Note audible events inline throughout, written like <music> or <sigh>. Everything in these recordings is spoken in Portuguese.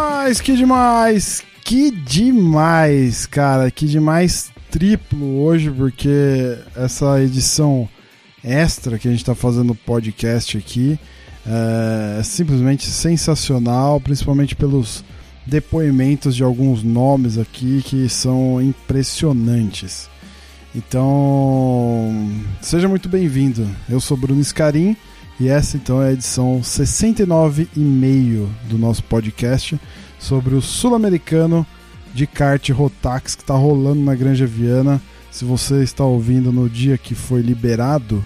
Demais, que demais, que demais, cara, que demais triplo hoje, porque essa edição extra que a gente tá fazendo podcast aqui é simplesmente sensacional, principalmente pelos depoimentos de alguns nomes aqui que são impressionantes. Então, seja muito bem-vindo. Eu sou Bruno Scarim e essa então é a edição 69 e meio do nosso podcast sobre o sul-americano de kart Rotax que está rolando na Granja Viana. Se você está ouvindo no dia que foi liberado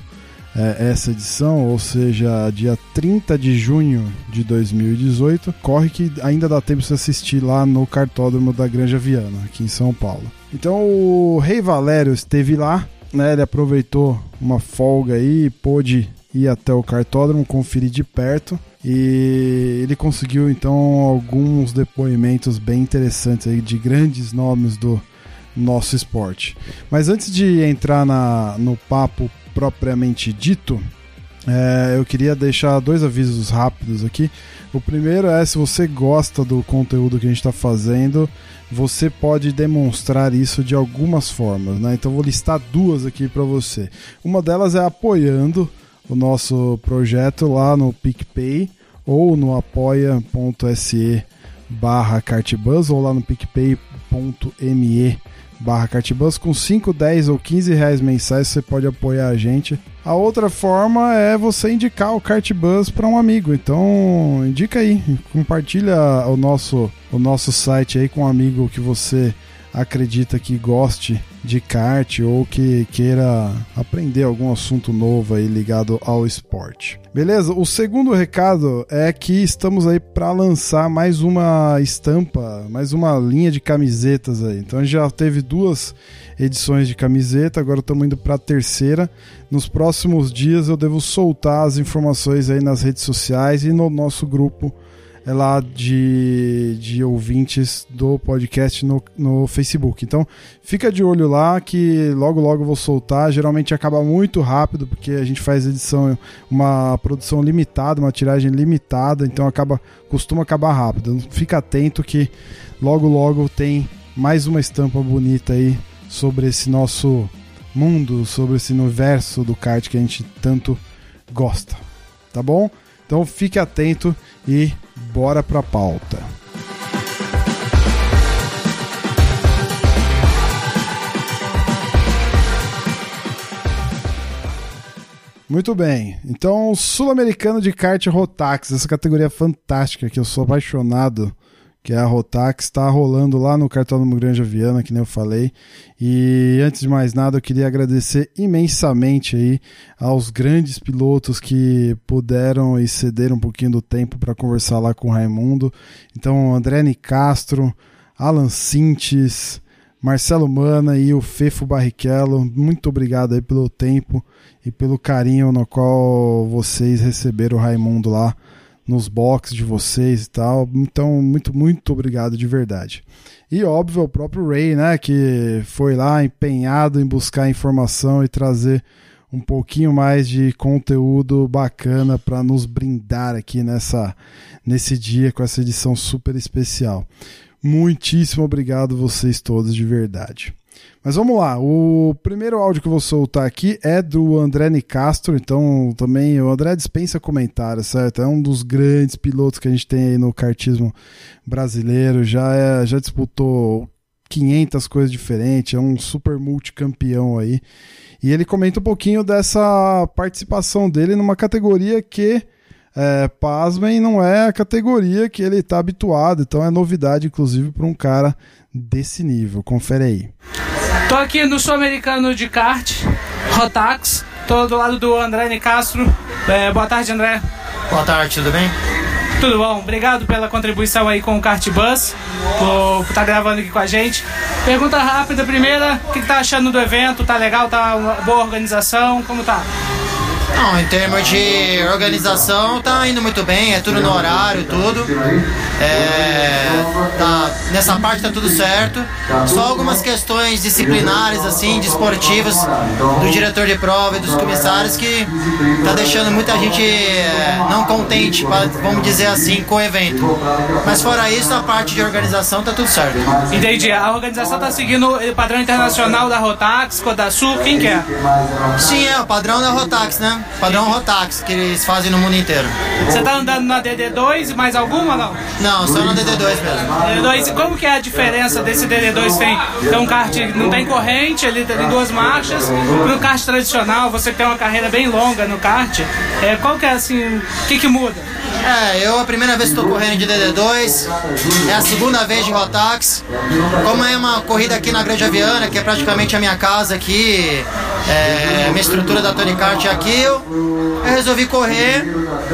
é, essa edição, ou seja, dia 30 de junho de 2018, corre que ainda dá tempo de assistir lá no cartódromo da Granja Viana, aqui em São Paulo. Então o Rei Valério esteve lá, né? Ele aproveitou uma folga aí e pôde ir até o cartódromo, conferir de perto. E ele conseguiu então alguns depoimentos bem interessantes aí de grandes nomes do nosso esporte. Mas antes de entrar na, no papo propriamente dito, é, eu queria deixar dois avisos rápidos aqui. O primeiro é se você gosta do conteúdo que a gente está fazendo, você pode demonstrar isso de algumas formas, né? Então vou listar duas aqui para você. Uma delas é apoiando o nosso projeto lá no PicPay ou no apoia.se barra cartbus ou lá no picpay.me barra cartbus com 5, 10 ou 15 reais mensais você pode apoiar a gente. A outra forma é você indicar o Cartbus para um amigo. Então, indica aí, compartilha o nosso, o nosso site aí com um amigo que você acredita que goste de kart ou que queira aprender algum assunto novo aí ligado ao esporte. Beleza? O segundo recado é que estamos aí para lançar mais uma estampa, mais uma linha de camisetas aí. Então já teve duas edições de camiseta, agora estamos indo para a terceira. Nos próximos dias eu devo soltar as informações aí nas redes sociais e no nosso grupo lá de, de ouvintes do podcast no, no Facebook. Então fica de olho lá que logo logo vou soltar. Geralmente acaba muito rápido porque a gente faz edição, uma produção limitada, uma tiragem limitada, então acaba costuma acabar rápido. Então, fica atento que logo logo tem mais uma estampa bonita aí sobre esse nosso mundo, sobre esse universo do kart que a gente tanto gosta. Tá bom? Então fique atento e bora pra pauta. Muito bem, então Sul-Americano de kart Rotax, essa categoria fantástica que eu sou apaixonado, que é a Rotax, está rolando lá no Cartódromo Granja Viana, que nem eu falei. E antes de mais nada, eu queria agradecer imensamente aí aos grandes pilotos que puderam e cederam um pouquinho do tempo para conversar lá com o Raimundo. Então, André Nicastro, Alan Sintes, Marcelo Mana e o Fefo Barrichello, muito obrigado aí pelo tempo e pelo carinho no qual vocês receberam o Raimundo lá nos boxes de vocês e tal. Então, muito, muito obrigado de verdade. E óbvio, o próprio Ray, né, que foi lá empenhado em buscar informação e trazer um pouquinho mais de conteúdo bacana para nos brindar aqui nessa nesse dia com essa edição super especial. Muitíssimo obrigado vocês todos de verdade. Mas vamos lá, o primeiro áudio que eu vou soltar aqui é do André Nicastro, então também o André dispensa comentários, certo? É um dos grandes pilotos que a gente tem aí no kartismo brasileiro, já, é, já disputou 500 coisas diferentes, é um super multicampeão aí. E ele comenta um pouquinho dessa participação dele numa categoria que, é, pasmem, não é a categoria que ele está habituado, então é novidade, inclusive, para um cara desse nível. Confere aí. Tô aqui no Sul-Americano de kart, Rotax. Tô do lado do André Nicastro. É, boa tarde, André. Boa tarde, tudo bem? Tudo bom? Obrigado pela contribuição aí com o Kart Bus, por estar tá gravando aqui com a gente. Pergunta rápida, primeira, o que, que tá achando do evento? Tá legal? Tá uma boa organização? Como tá? Não, em termos de organização, tá indo muito bem, é tudo no horário, tudo. É, tá, nessa parte tá tudo certo. Só algumas questões disciplinares, assim, desportivas, do diretor de prova e dos comissários que tá deixando muita gente é, não contente, vamos dizer assim, com o evento. Mas fora isso, a parte de organização tá tudo certo. Entendi. A organização tá seguindo o padrão internacional da Rotax, Sul, quem que é? Sim, é o padrão da Rotax, né? Padrão Rotax, que eles fazem no mundo inteiro. Você tá andando na DD2 e mais alguma não? Não, só na DD2 mesmo. DD2, como que é a diferença desse DD2? Tem, tem um kart, não tem corrente, ele tem duas marchas. No kart tradicional, você tem uma carreira bem longa no kart. É, qual que é assim, o que que muda? É, eu a primeira vez estou correndo de DD2, é a segunda vez de Rotax. Como é uma corrida aqui na Grande Aviana, que é praticamente a minha casa aqui, é, minha estrutura da Tony Kart é aqui, eu, resolvi correr.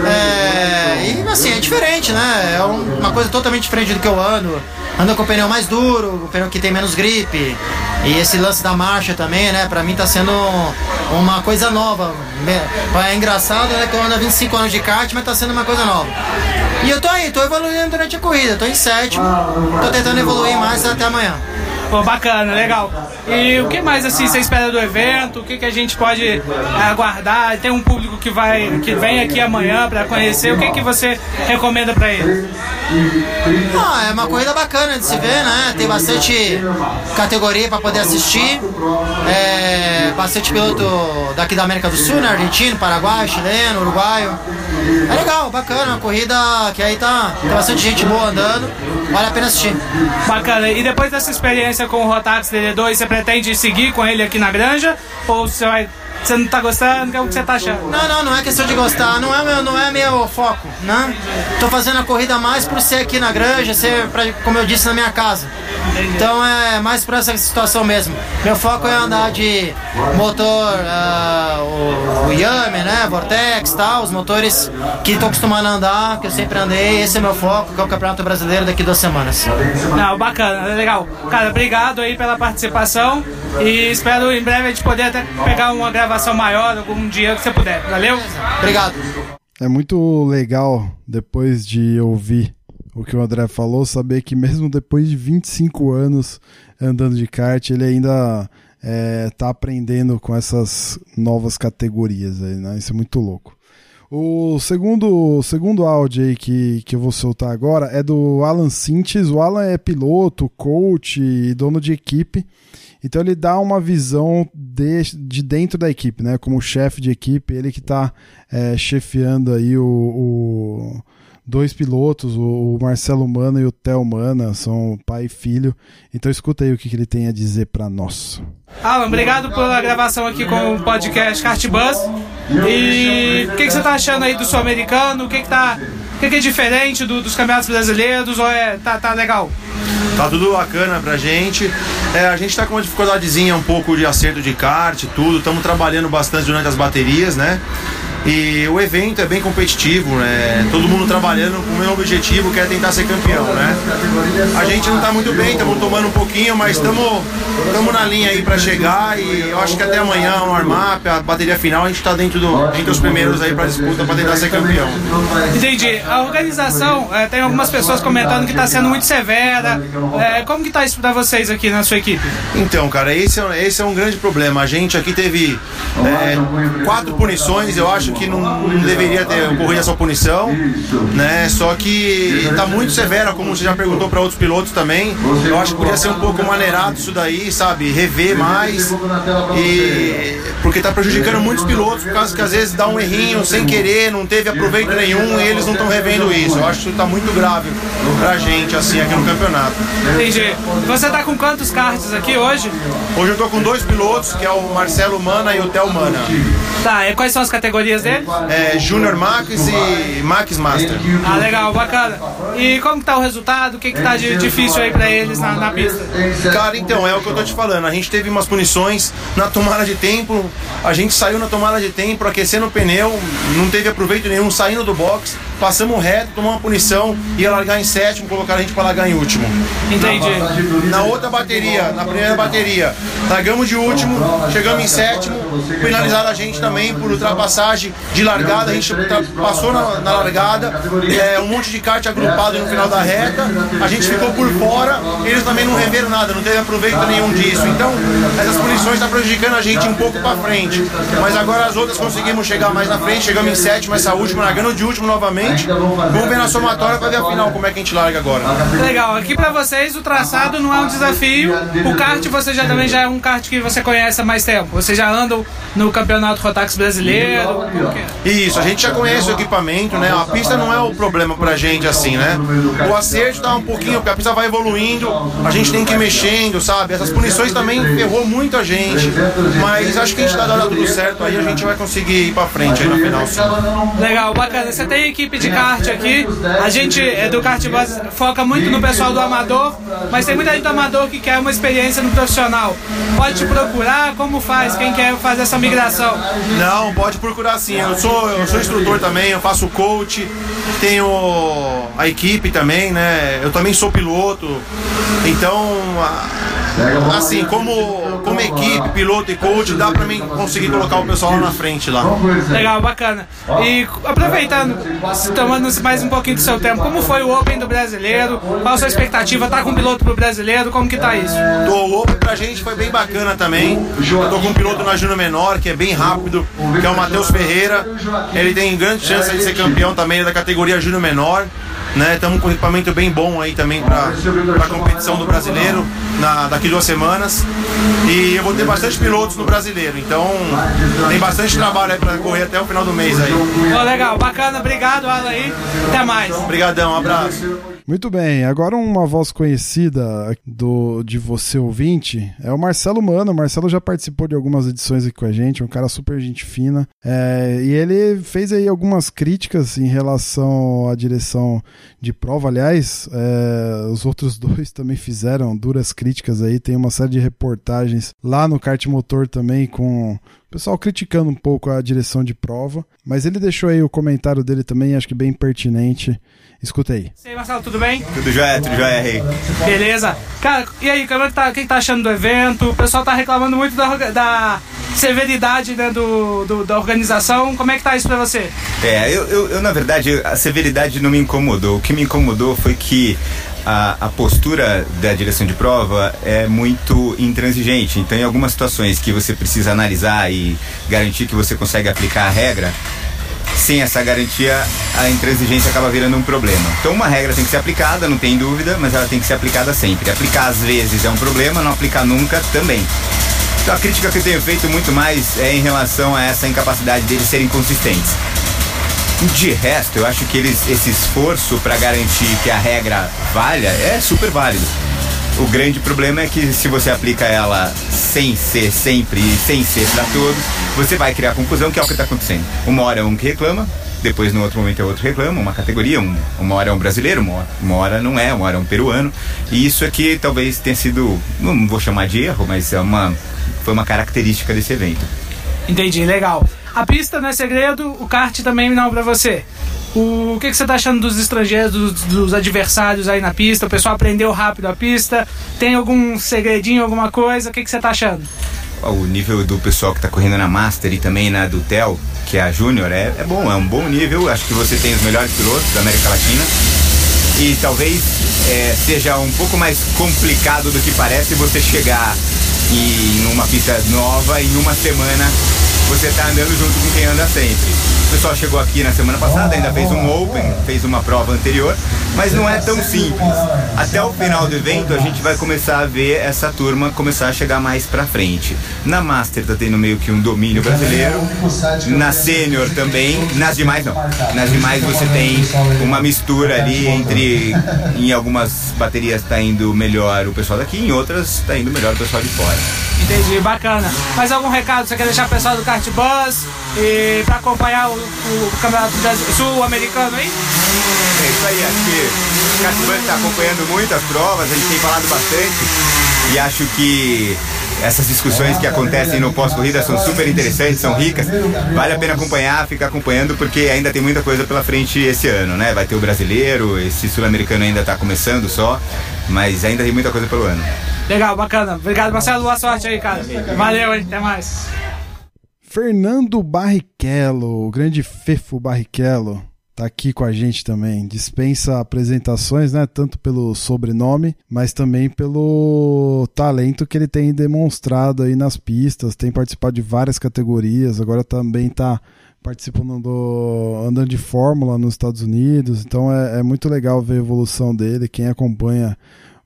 É, e assim, é diferente, né? É uma coisa totalmente diferente do que eu ando. Ando com o pneu mais duro, o pneu que tem menos gripe. E esse lance da marcha também, né? Pra mim tá sendo uma coisa nova. É engraçado, né? Que eu ando há 25 anos de kart, mas tá sendo uma coisa nova. E eu tô aí, tô evoluindo durante a corrida, tô em sétimo, tô tentando evoluir mais até amanhã. Pô, bacana, legal. E o que mais assim você espera do evento? O que, que a gente pode é, aguardar? Tem um público que vai que vem aqui amanhã para conhecer. O que, que você recomenda para eles? Ah, é uma corrida bacana de se ver, né? Tem bastante categoria para poder assistir. É, bastante piloto daqui da América do Sul, né? Argentino, Paraguai, chileno, uruguaio. É legal, bacana, uma corrida que aí tá, tem bastante gente boa andando. Vale a pena assistir. Bacana. E depois dessa experiência com o Rotax DD2, você pretende seguir com ele aqui na granja? Ou você vai você não tá gostando? O que você tá achando? Não, não, não é questão de gostar, não é meu, não é meu foco, né? Tô fazendo a corrida mais por ser aqui na granja, ser, pra, como eu disse, na minha casa. Então é mais por essa situação mesmo. Meu foco é andar de motor, uh, o, o Yami, né? Vortex tal, os motores que tô acostumado a andar, que eu sempre andei. Esse é meu foco, que é o Campeonato Brasileiro daqui duas semanas. Não, bacana, legal. Cara, obrigado aí pela participação e espero em breve a gente poder até pegar uma gravação gravação maior algum dia que você puder. Valeu? Obrigado. É muito legal, depois de ouvir o que o André falou, saber que mesmo depois de 25 anos andando de kart, ele ainda é, tá aprendendo com essas novas categorias aí, né? Isso é muito louco. O segundo, segundo áudio aí que, que eu vou soltar agora é do Alan Sintes. O Alan é piloto, coach e dono de equipe. Então ele dá uma visão de, de dentro da equipe, né? Como chefe de equipe, ele que está é, chefiando aí o, o, dois pilotos, o Marcelo Mana e o Theo Mana, são pai e filho. Então escuta aí o que, que ele tem a dizer para nós. Alan, obrigado pela gravação aqui com o podcast Kart Bus. E o que, que, você está achando aí do sul-americano? O que, que, tá, o que, que é diferente do, dos campeonatos brasileiros? Ou é, tá, tá legal? Tá tudo bacana pra gente. É, a gente tá com uma dificuldadezinha um pouco de acerto de kart, tudo. Estamos trabalhando bastante durante as baterias, né? E o evento é bem competitivo, né? Todo mundo trabalhando com o mesmo objetivo, que é tentar ser campeão, né? A gente não está muito bem, estamos tomando um pouquinho, mas estamos na linha aí para chegar e eu acho que até amanhã, no warm-up, a bateria final, a gente está dentro do, entre os primeiros aí para disputa para tentar ser campeão. Entendi. A organização, é, tem algumas pessoas comentando que está sendo muito severa. É, como que está isso para vocês aqui na sua equipe? Então, cara, esse é, esse é um grande problema. A gente aqui teve é, quatro punições, eu acho acho que não, deveria ter ocorrido essa punição, né? Só que está muito severa, como você já perguntou para outros pilotos também. Eu acho que podia ser um pouco maneirado isso daí, sabe? Rever mais. E porque está prejudicando muitos pilotos, por causa que às vezes dá um errinho sem querer, não teve aproveito nenhum e eles não estão revendo isso. Eu acho que está muito grave pra gente, assim, aqui no campeonato. Entendi. Você está com quantos karts aqui hoje? Hoje eu estou com dois pilotos, que é o Marcelo Mana e o Theo Mana. Tá, e quais são as categorias dele? É Junior Max e Max Master. Ah, legal, bacana. E como que tá o resultado? O que que tá de difícil aí pra eles na, na pista? Cara, então, é o que eu tô te falando. A gente teve umas punições na tomada de tempo. A gente saiu na tomada de tempo, aquecendo o pneu, não teve aproveito nenhum, saindo do box passamos reto, tomamos uma punição, ia largar em sétimo, colocaram a gente para largar em último. Entendi. Na outra bateria, na primeira bateria, largamos de último, chegamos em sétimo, penalizaram a gente também por ultrapassagem de largada, a gente passou na, na largada, é, um monte de kart agrupado no final da reta, a gente ficou por fora, eles também não reveram nada, não teve aproveito nenhum disso. Então, essas punições estão tá prejudicando a gente um pouco para frente. Mas agora as outras conseguimos chegar mais na frente, chegamos em sétimo, essa última, largando de último novamente. Vamos ver na somatória para ver a final como é que a gente larga agora. Legal, aqui para vocês o traçado não é um desafio. O kart você já também já é um kart que você conhece há mais tempo. Você já anda no campeonato Rotax brasileiro. Isso, a gente já conhece o equipamento, né? A pista não é o problema pra gente assim, né? O acerto tá um pouquinho, porque a pista vai evoluindo, a gente tem que ir mexendo, sabe? Essas punições também ferrou muito a gente. Mas acho que a gente tá dando tudo certo aí, a gente vai conseguir ir pra frente aí na final sim. Legal, bacana. Você tem equipe de kart aqui. A gente é do kart bus foca muito no pessoal do amador, mas tem muita gente do amador que quer uma experiência no profissional. Pode te procurar, como faz? Quem quer fazer essa migração? Não, pode procurar sim. Eu sou, eu sou instrutor também, eu faço coach, tenho a equipe também, né? Eu também sou piloto. Então, assim, como, como equipe, piloto e coach, dá pra mim conseguir colocar o pessoal lá na frente lá. Legal, bacana. E aproveitando, tomando mais um pouquinho do seu tempo, como foi o Open do brasileiro? Qual a sua expectativa? Tá com um piloto pro brasileiro? Como que tá isso? Tô, o Open pra gente foi bem bacana também. Eu tô com um piloto na Júnior Menor, que é bem rápido, que é o Matheus Ferreira. Ele tem grande chance de ser campeão também da categoria Júnior Menor né? Estamos com um equipamento bem bom aí também para a competição do brasileiro na, daqui duas semanas. E eu vou ter bastante pilotos no brasileiro, então tem bastante trabalho aí para correr até o final do mês aí. Oh, legal, bacana, obrigado, Alan aí. Até mais. Obrigadão, um abraço. Muito bem, agora uma voz conhecida do de você ouvinte é o Marcelo Mano. O Marcelo já participou de algumas edições aqui com a gente, um cara super gente fina. É, e ele fez aí algumas críticas em relação à direção de prova. Aliás, é, os outros <laughs> dois também fizeram duras críticas aí. Tem uma série de reportagens lá no Kart Motor também com pessoal criticando um pouco a direção de prova. Mas ele deixou aí o comentário dele também, acho que bem pertinente. Escuta aí. E aí, Marcelo, tudo bem? Tudo jóia, tudo jóia, Rei. Beleza. Cara, e aí, como é que tá, o que tá achando do evento? O pessoal tá reclamando muito da, da severidade né, do, do, da organização. Como é que tá isso pra você? É, eu, eu, eu, na verdade, a severidade não me incomodou. O que me incomodou foi que a, a, postura da direção de prova é muito intransigente. Então, em algumas situações que você precisa analisar e garantir que você consegue aplicar a regra, sem essa garantia, a intransigência acaba virando um problema. Então, uma regra tem que ser aplicada, não tem dúvida, mas ela tem que ser aplicada sempre. Aplicar às vezes é um problema, não aplicar nunca também. Então, a crítica que eu tenho feito muito mais é em relação a essa incapacidade deles serem consistentes. De resto, eu acho que eles, esse esforço para garantir que a regra valha é super válido. O grande problema é que se você aplica ela sem ser sempre e sem ser para todos, você vai criar confusão, que é o que está acontecendo. Uma hora é um que reclama, depois no outro momento é outro reclama, uma categoria, um, uma hora é um brasileiro, uma hora, uma hora não é, uma hora é um peruano. E isso aqui talvez tenha sido, não vou chamar de erro, mas é uma, foi uma característica desse evento. Entendi, legal. A pista não é segredo, o kart também não para você. O que, que você está achando dos estrangeiros, dos, dos, adversários aí na pista? O pessoal aprendeu rápido a pista? Tem algum segredinho, alguma coisa? O que, que você está achando? O nível do pessoal que está correndo na Master e também na do Tel, que é a Júnior, é, é bom, é um bom nível. Acho que você tem os melhores pilotos da América Latina. E talvez é, seja um pouco mais complicado do que parece você chegar em uma pista nova em uma semana você está andando junto com quem anda sempre. O pessoal chegou aqui na semana passada, ainda fez um Open, fez uma prova anterior, mas não é tão simples. Até o final do evento a gente vai começar a ver essa turma começar a chegar mais pra frente. Na Master tá tendo meio que um domínio brasileiro, na Sênior também, nas demais não. Nas demais você tem uma mistura ali entre, em algumas baterias tá indo melhor o pessoal daqui, em outras tá indo melhor o pessoal de fora. Entendi, bacana. Mais algum recado você quer deixar pro pessoal do Kart Bus e para acompanhar o, o Campeonato Sul-Americano aí? É isso aí, acho que o Bus está acompanhando muito as provas, a gente tem falado bastante e acho que essas discussões que acontecem no pós-corrida são super interessantes, são ricas. Vale a pena acompanhar, ficar acompanhando, porque ainda tem muita coisa pela frente esse ano, né? Vai ter o brasileiro, esse sul-americano ainda está começando só, mas ainda tem muita coisa pelo ano. Legal, bacana. Obrigado, Marcelo. Boa sorte aí, cara. Valeu, hein? Até mais. Fernando Barrichello, o grande Fefo Barrichello, tá aqui com a gente também. Dispensa apresentações, né? Tanto pelo sobrenome, mas também pelo talento que ele tem demonstrado aí nas pistas. Tem participado de várias categorias, agora também tá participando do andando de fórmula nos Estados Unidos. Então é, é muito legal ver a evolução dele. Quem acompanha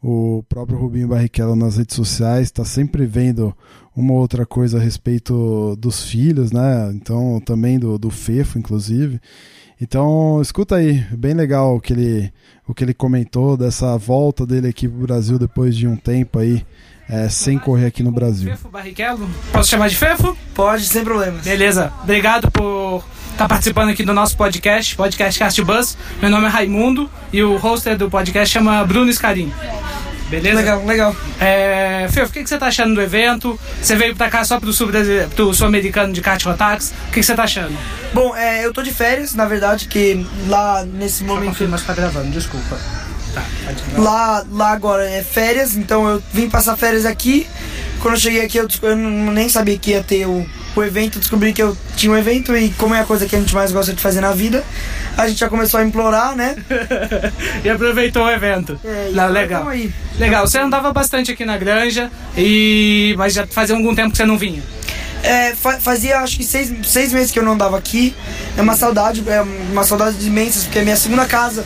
o próprio Rubinho Barrichello nas redes sociais está sempre vendo uma outra coisa a respeito dos filhos, né? Então também do, do Fefo, inclusive. Então, escuta aí, bem legal o que ele, o que ele comentou dessa volta dele aqui pro Brasil depois de um tempo aí é, sem correr aqui no Brasil. Fefo Barrichello? Posso chamar de Fefo? Pode, sem problemas. Beleza. Obrigado por estar participando aqui do nosso podcast, podcast Cast Bus. Meu nome é Raimundo e o hoster do podcast chama Bruno Scarim. Beleza? Legal, legal. É, Fefo, o que, que você tá achando do evento? Você veio pra cá só pro sul- sul-americano de kart Rotax. O que, que você tá achando? Bom, é, eu tô de férias, na verdade, que lá nesse momento. Confirma se tá gravando, desculpa. Tá, Lá, lá agora é férias, então eu vim passar férias aqui. Quando eu cheguei aqui, eu, eu nem sabia que ia ter o, o evento. Descobri que eu tinha um evento e, como é a coisa que a gente mais gosta de fazer na vida, a gente já começou a implorar, né? <laughs> e aproveitou o evento. É, Não, legal. Legal, você andava bastante aqui na granja, e mas já fazia algum tempo que você não vinha. É, fa- fazia acho que seis, seis meses que eu não andava aqui. É uma saudade, é uma saudade imensa, porque é minha segunda casa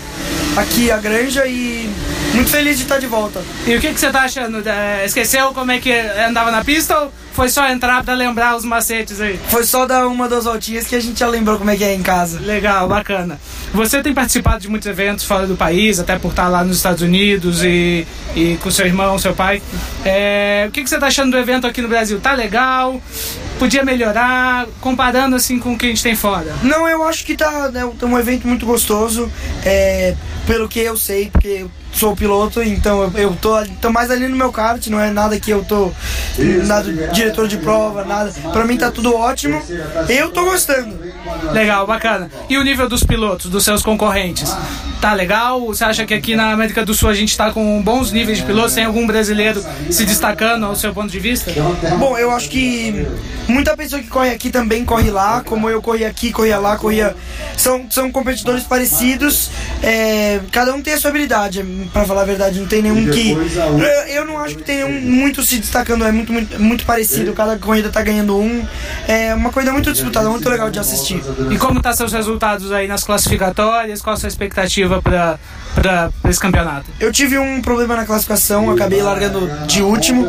aqui, a granja, e muito feliz de estar de volta. E o que, que você tá achando? É, esqueceu como é que andava na pista ou foi só entrar pra lembrar os macetes aí? Foi só dar uma, duas voltinhas que a gente já lembrou como é que é em casa. Legal, bacana. Você tem participado de muitos eventos fora do país, até por estar lá nos Estados Unidos e, e com seu irmão, seu pai. É, o que, que você tá achando do evento aqui no Brasil? Tá legal? Podia melhorar? Comparando assim com o que a gente tem fora. Não, eu acho que tá né, um evento muito gostoso, é, pelo que eu sei, porque sou piloto, então eu, eu tô, tô mais ali no meu kart, não é nada que eu tô nada diretor de prova, nada. Pra mim tá tudo ótimo. Eu tô gostando. Legal, bacana. E o nível dos pilotos, dos seus concorrentes? Tá legal? Você acha que aqui na América do Sul a gente tá com bons níveis de pilotos? Tem algum brasileiro se destacando ao seu ponto de vista? Bom, eu acho que muita pessoa que corre aqui também corre lá, como eu corri aqui, corria lá, corria. São, são competidores parecidos, é, cada um tem a sua habilidade, pra falar a verdade, não tem nenhum que. Eu, eu não acho que tem nenhum muito se destacando, é muito, muito, muito parecido, cada corrida tá ganhando um. É uma corrida muito disputada, muito legal de assistir. E como tá seus resultados aí nas classificatórias? Qual a sua expectativa para para esse campeonato? Eu tive um problema na classificação, acabei largando de último.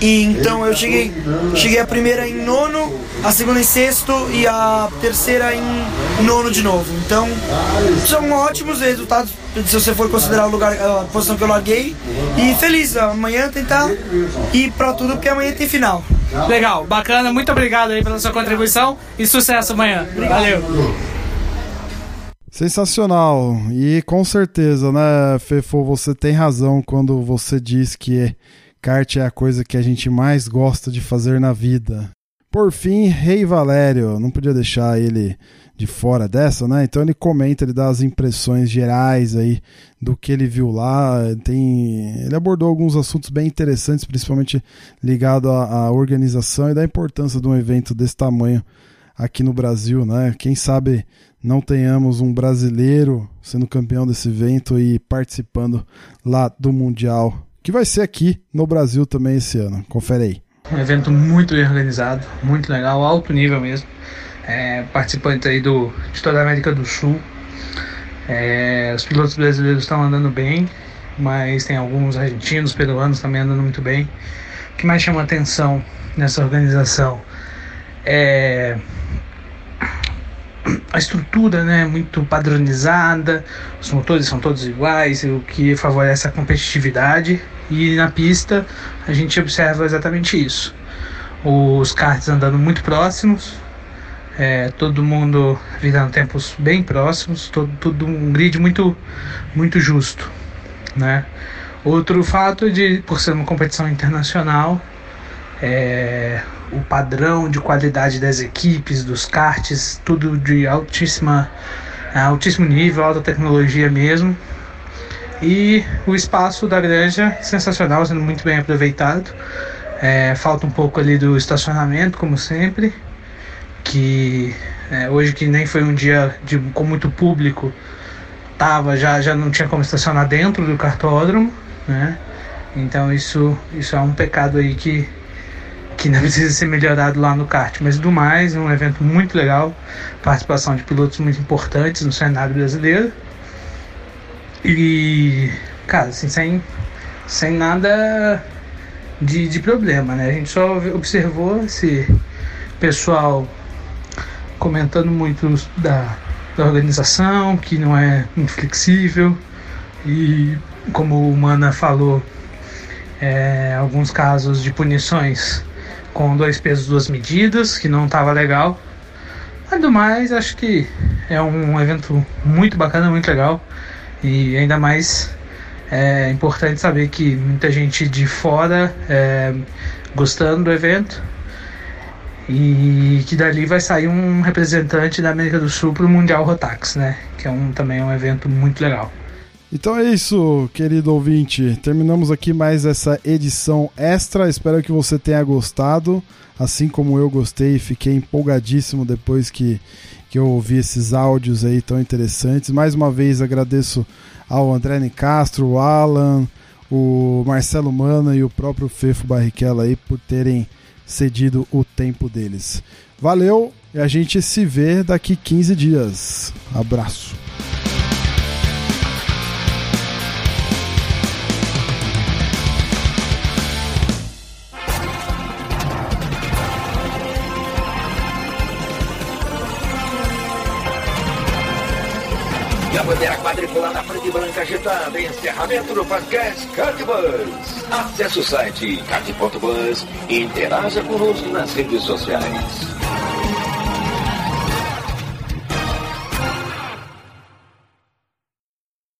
E então eu cheguei, cheguei a primeira em nono, a segunda em sexto e a terceira em nono de novo. Então são ótimos resultados se você for considerar o lugar, a posição que eu larguei. E feliz, amanhã tentar ir pra tudo porque amanhã tem final. Legal, bacana, muito obrigado aí pela sua contribuição e sucesso amanhã. Valeu. Sensacional. E com certeza, né, Fefo, você tem razão quando você diz que kart é a coisa que a gente mais gosta de fazer na vida. Por fim, Rei Valério, não podia deixar ele de fora dessa, né? Então ele comenta, ele dá as impressões gerais aí do que ele viu lá. Tem, ele abordou alguns assuntos bem interessantes, principalmente ligado à, à organização e da importância de um evento desse tamanho aqui no Brasil, né? Quem sabe não tenhamos um brasileiro sendo campeão desse evento e participando lá do Mundial, que vai ser aqui no Brasil também esse ano. Confere aí. Um evento muito bem organizado, muito legal, alto nível mesmo. É, participante aí do, de toda a América do Sul. É, os pilotos brasileiros estão andando bem, mas tem alguns argentinos, peruanos também andando muito bem. O que mais chama atenção nessa organização é a estrutura né, muito padronizada, os motores são todos iguais, o que favorece a competitividade. E na pista a gente observa exatamente isso. Os karts andando muito próximos, é, todo mundo virando tempos bem próximos, todo, tudo um grid muito, muito justo. Né? Outro fato de, por ser uma competição internacional, é, o padrão de qualidade das equipes, dos karts, tudo de altíssima, altíssimo nível, alta tecnologia mesmo. E o espaço da granja sensacional, sendo muito bem aproveitado. É, falta um pouco ali do estacionamento, como sempre, que é, hoje que nem foi um dia de, com muito público, tava já já não tinha como estacionar dentro do cartódromo, né? Então isso isso é um pecado aí que que não <laughs> precisa ser melhorado lá no kart, mas do mais, é um evento muito legal, participação de pilotos muito importantes no cenário brasileiro. E, cara, assim, sem, sem nada de, de problema, né? A gente só observou esse pessoal comentando muito da, da organização, que não é muito flexível, e como o Mana falou, é, alguns casos de punições com dois pesos, duas medidas, que não estava legal. Mas do mais, acho que é um evento muito bacana, muito legal. E ainda mais é importante saber que muita gente de fora é, gostando do evento e que dali vai sair um representante da América do Sul para o Mundial Rotax, né? Que é um, também é um evento muito legal. Então é isso, querido ouvinte. Terminamos aqui mais essa edição extra. Espero que você tenha gostado, assim como eu gostei. Fiquei empolgadíssimo depois que, que eu ouvi esses áudios aí tão interessantes. Mais uma vez agradeço ao André Castro, o Alan, o Marcelo Mana e o próprio Fefo Barrichello aí por terem cedido o tempo deles. Valeu e a gente se vê daqui 15 dias. Abraço. E branca agitada. Encerramento do podcast Cardbus. Acesse o site card.bus e interaja conosco nas redes sociais.